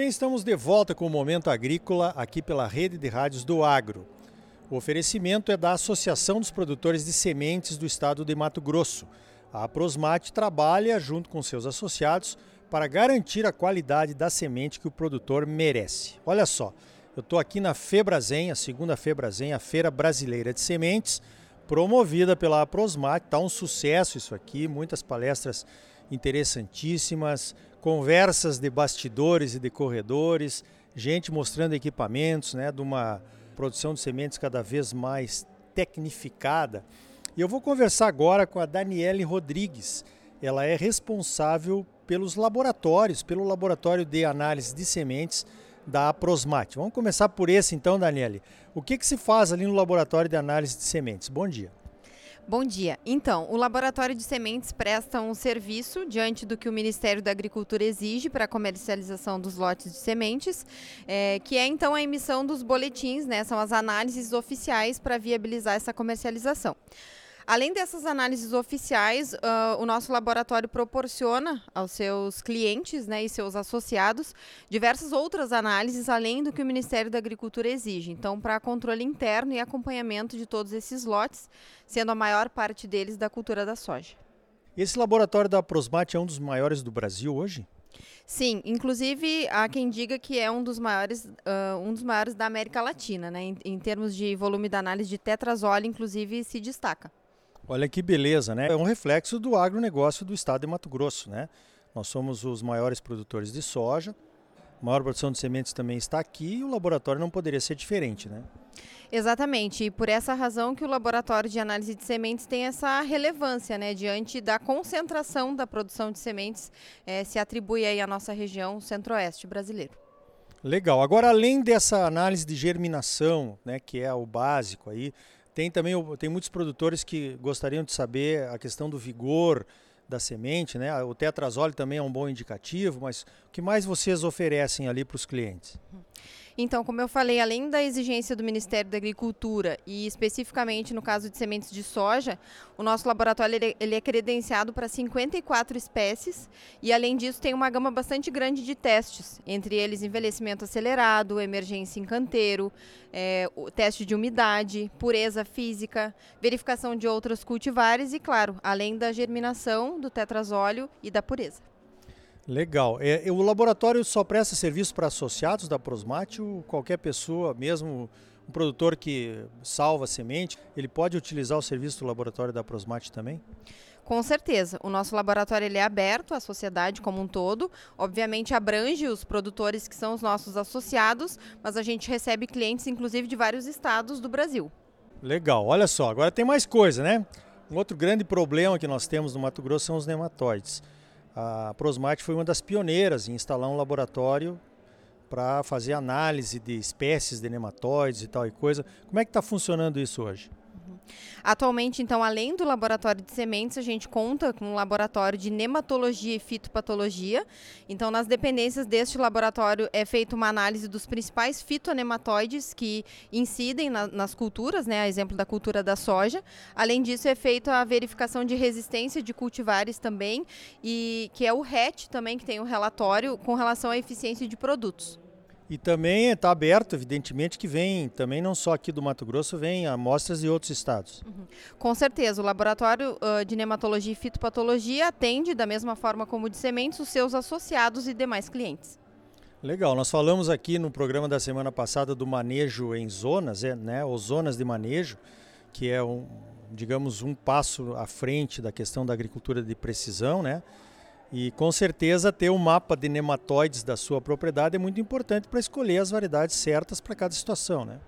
bem, estamos de volta com o Momento Agrícola aqui pela Rede de Rádios do Agro. O oferecimento é da Associação dos Produtores de Sementes do Estado de Mato Grosso. A Prosmate trabalha junto com seus associados para garantir a qualidade da semente que o produtor merece. Olha só, eu estou aqui na Febrazen, a segunda Febrazen, a Feira Brasileira de Sementes, promovida pela Prosmate. Está um sucesso isso aqui, muitas palestras interessantíssimas, conversas de bastidores e de corredores, gente mostrando equipamentos, né, de uma produção de sementes cada vez mais tecnificada. E eu vou conversar agora com a Daniele Rodrigues. Ela é responsável pelos laboratórios, pelo laboratório de análise de sementes da Prosmate. Vamos começar por esse então, Daniele. O que, que se faz ali no laboratório de análise de sementes? Bom dia. Bom dia. Então, o Laboratório de Sementes presta um serviço diante do que o Ministério da Agricultura exige para a comercialização dos lotes de sementes, é, que é então a emissão dos boletins, né? São as análises oficiais para viabilizar essa comercialização. Além dessas análises oficiais, uh, o nosso laboratório proporciona aos seus clientes né, e seus associados diversas outras análises, além do que o Ministério da Agricultura exige. Então, para controle interno e acompanhamento de todos esses lotes, sendo a maior parte deles da cultura da soja. Esse laboratório da Prosmate é um dos maiores do Brasil hoje? Sim, inclusive há quem diga que é um dos maiores, uh, um dos maiores da América Latina, né? Em, em termos de volume da análise de tetrazole, inclusive se destaca. Olha que beleza, né? É um reflexo do agronegócio do estado de Mato Grosso, né? Nós somos os maiores produtores de soja, a maior produção de sementes também está aqui e o laboratório não poderia ser diferente, né? Exatamente, e por essa razão que o laboratório de análise de sementes tem essa relevância, né, diante da concentração da produção de sementes, é, se atribui aí à nossa região centro-oeste brasileiro. Legal. Agora, além dessa análise de germinação, né, que é o básico aí, tem também tem muitos produtores que gostariam de saber a questão do vigor da semente, né? O tetrazole também é um bom indicativo, mas o que mais vocês oferecem ali para os clientes? Então, como eu falei, além da exigência do Ministério da Agricultura e especificamente no caso de sementes de soja, o nosso laboratório ele, é credenciado para 54 espécies e além disso tem uma gama bastante grande de testes, entre eles envelhecimento acelerado, emergência em canteiro, é, teste de umidade, pureza física, verificação de outros cultivares e, claro, além da germinação do tetrazóleo e da pureza. Legal. É, o laboratório só presta serviço para associados da Prosmate ou qualquer pessoa, mesmo um produtor que salva semente, ele pode utilizar o serviço do laboratório da Prosmate também? Com certeza. O nosso laboratório ele é aberto à sociedade como um todo. Obviamente abrange os produtores que são os nossos associados, mas a gente recebe clientes inclusive de vários estados do Brasil. Legal. Olha só, agora tem mais coisa, né? Um outro grande problema que nós temos no Mato Grosso são os nematóides. A Prosmate foi uma das pioneiras em instalar um laboratório para fazer análise de espécies de nematóides e tal e coisa. Como é que está funcionando isso hoje? Atualmente, então, além do laboratório de sementes, a gente conta com um laboratório de nematologia e fitopatologia. Então, nas dependências deste laboratório é feita uma análise dos principais fitonematóides que incidem na, nas culturas, né, a exemplo da cultura da soja. Além disso, é feita a verificação de resistência de cultivares também, e que é o RET também, que tem um relatório com relação à eficiência de produtos. E também está aberto, evidentemente, que vem, também não só aqui do Mato Grosso, vem amostras de outros estados. Uhum. Com certeza, o Laboratório uh, de Nematologia e Fitopatologia atende, da mesma forma como de sementes, os seus associados e demais clientes. Legal, nós falamos aqui no programa da semana passada do manejo em zonas, é, né, ou zonas de manejo, que é um, digamos, um passo à frente da questão da agricultura de precisão, né? E com certeza ter um mapa de nematóides da sua propriedade é muito importante para escolher as variedades certas para cada situação, né?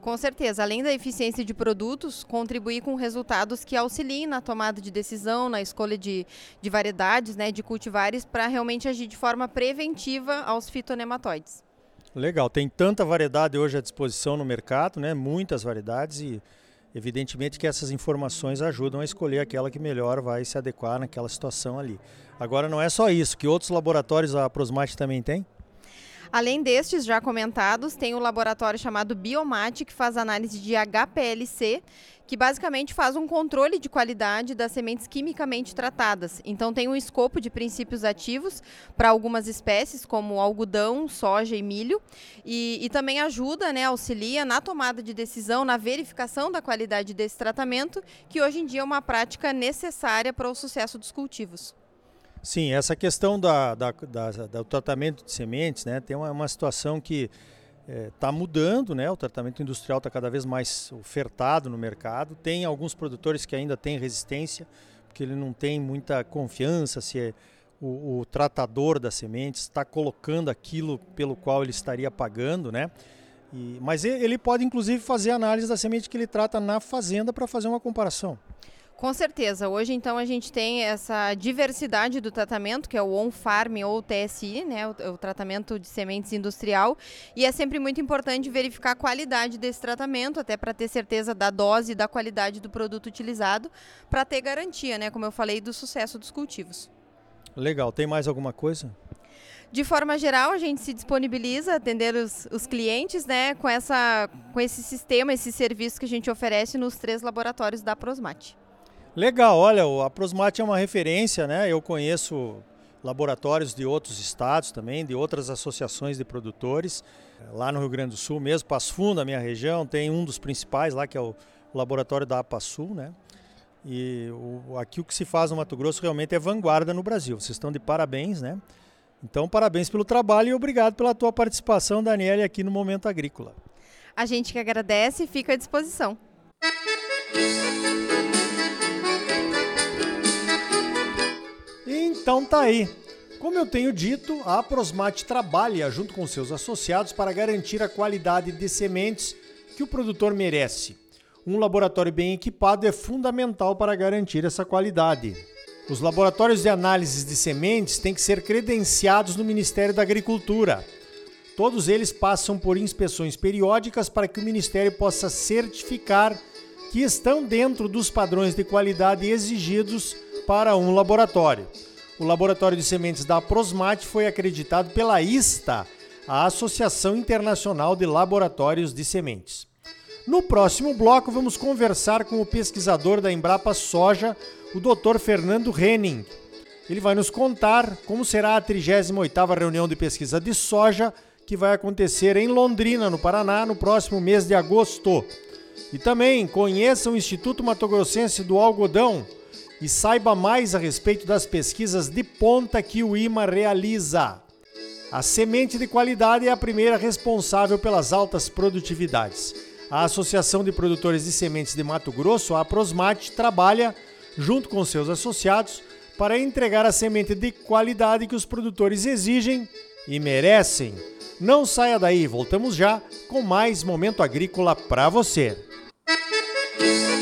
Com certeza, além da eficiência de produtos, contribuir com resultados que auxiliem na tomada de decisão, na escolha de, de variedades, né, de cultivares, para realmente agir de forma preventiva aos fitonematóides. Legal, tem tanta variedade hoje à disposição no mercado, né, muitas variedades e Evidentemente que essas informações ajudam a escolher aquela que melhor vai se adequar naquela situação ali. Agora não é só isso, que outros laboratórios a Prosmate também tem? Além destes já comentados, tem o laboratório chamado Biomate, que faz análise de HPLC, que basicamente faz um controle de qualidade das sementes quimicamente tratadas. Então tem um escopo de princípios ativos para algumas espécies, como algodão, soja e milho, e, e também ajuda, né, auxilia na tomada de decisão, na verificação da qualidade desse tratamento, que hoje em dia é uma prática necessária para o sucesso dos cultivos. Sim, essa questão da, da, da, do tratamento de sementes, né, tem uma, uma situação que está é, mudando, né, o tratamento industrial está cada vez mais ofertado no mercado. Tem alguns produtores que ainda têm resistência, porque ele não tem muita confiança se é o, o tratador das sementes está colocando aquilo pelo qual ele estaria pagando, né? E, mas ele pode inclusive fazer análise da semente que ele trata na fazenda para fazer uma comparação. Com certeza. Hoje, então, a gente tem essa diversidade do tratamento, que é o on-farm ou TSI, né, o, o, tratamento de sementes industrial. E é sempre muito importante verificar a qualidade desse tratamento, até para ter certeza da dose e da qualidade do produto utilizado, para ter garantia, né, como eu falei, do sucesso dos cultivos. Legal. Tem mais alguma coisa? De forma geral, a gente se disponibiliza a atender os, os clientes né, com, essa, com esse sistema, esse serviço que a gente oferece nos três laboratórios da Prosmate. Legal, olha, a Prosmate é uma referência, né? Eu conheço laboratórios de outros estados também, de outras associações de produtores. Lá no Rio Grande do Sul mesmo, Passo Fundo, a minha região, tem um dos principais lá, que é o laboratório da APASUL, né? E o, aqui o que se faz no Mato Grosso realmente é vanguarda no Brasil. Vocês estão de parabéns, né? Então, parabéns pelo trabalho e obrigado pela tua participação, Daniela, aqui no Momento Agrícola. A gente que agradece e fica à disposição. Então tá aí. Como eu tenho dito, a Prosmate trabalha junto com seus associados para garantir a qualidade de sementes que o produtor merece. Um laboratório bem equipado é fundamental para garantir essa qualidade. Os laboratórios de análise de sementes têm que ser credenciados no Ministério da Agricultura. Todos eles passam por inspeções periódicas para que o Ministério possa certificar que estão dentro dos padrões de qualidade exigidos para um laboratório o laboratório de sementes da Prosmate foi acreditado pela ISTA, a Associação Internacional de Laboratórios de Sementes. No próximo bloco, vamos conversar com o pesquisador da Embrapa Soja, o Dr. Fernando Henning. Ele vai nos contar como será a 38ª reunião de pesquisa de soja que vai acontecer em Londrina, no Paraná, no próximo mês de agosto. E também conheça o Instituto Mato Grossense do Algodão, e saiba mais a respeito das pesquisas de ponta que o IMA realiza. A semente de qualidade é a primeira responsável pelas altas produtividades. A Associação de Produtores de Sementes de Mato Grosso, a Prosmate, trabalha, junto com seus associados, para entregar a semente de qualidade que os produtores exigem e merecem. Não saia daí, voltamos já com mais Momento Agrícola para você. Música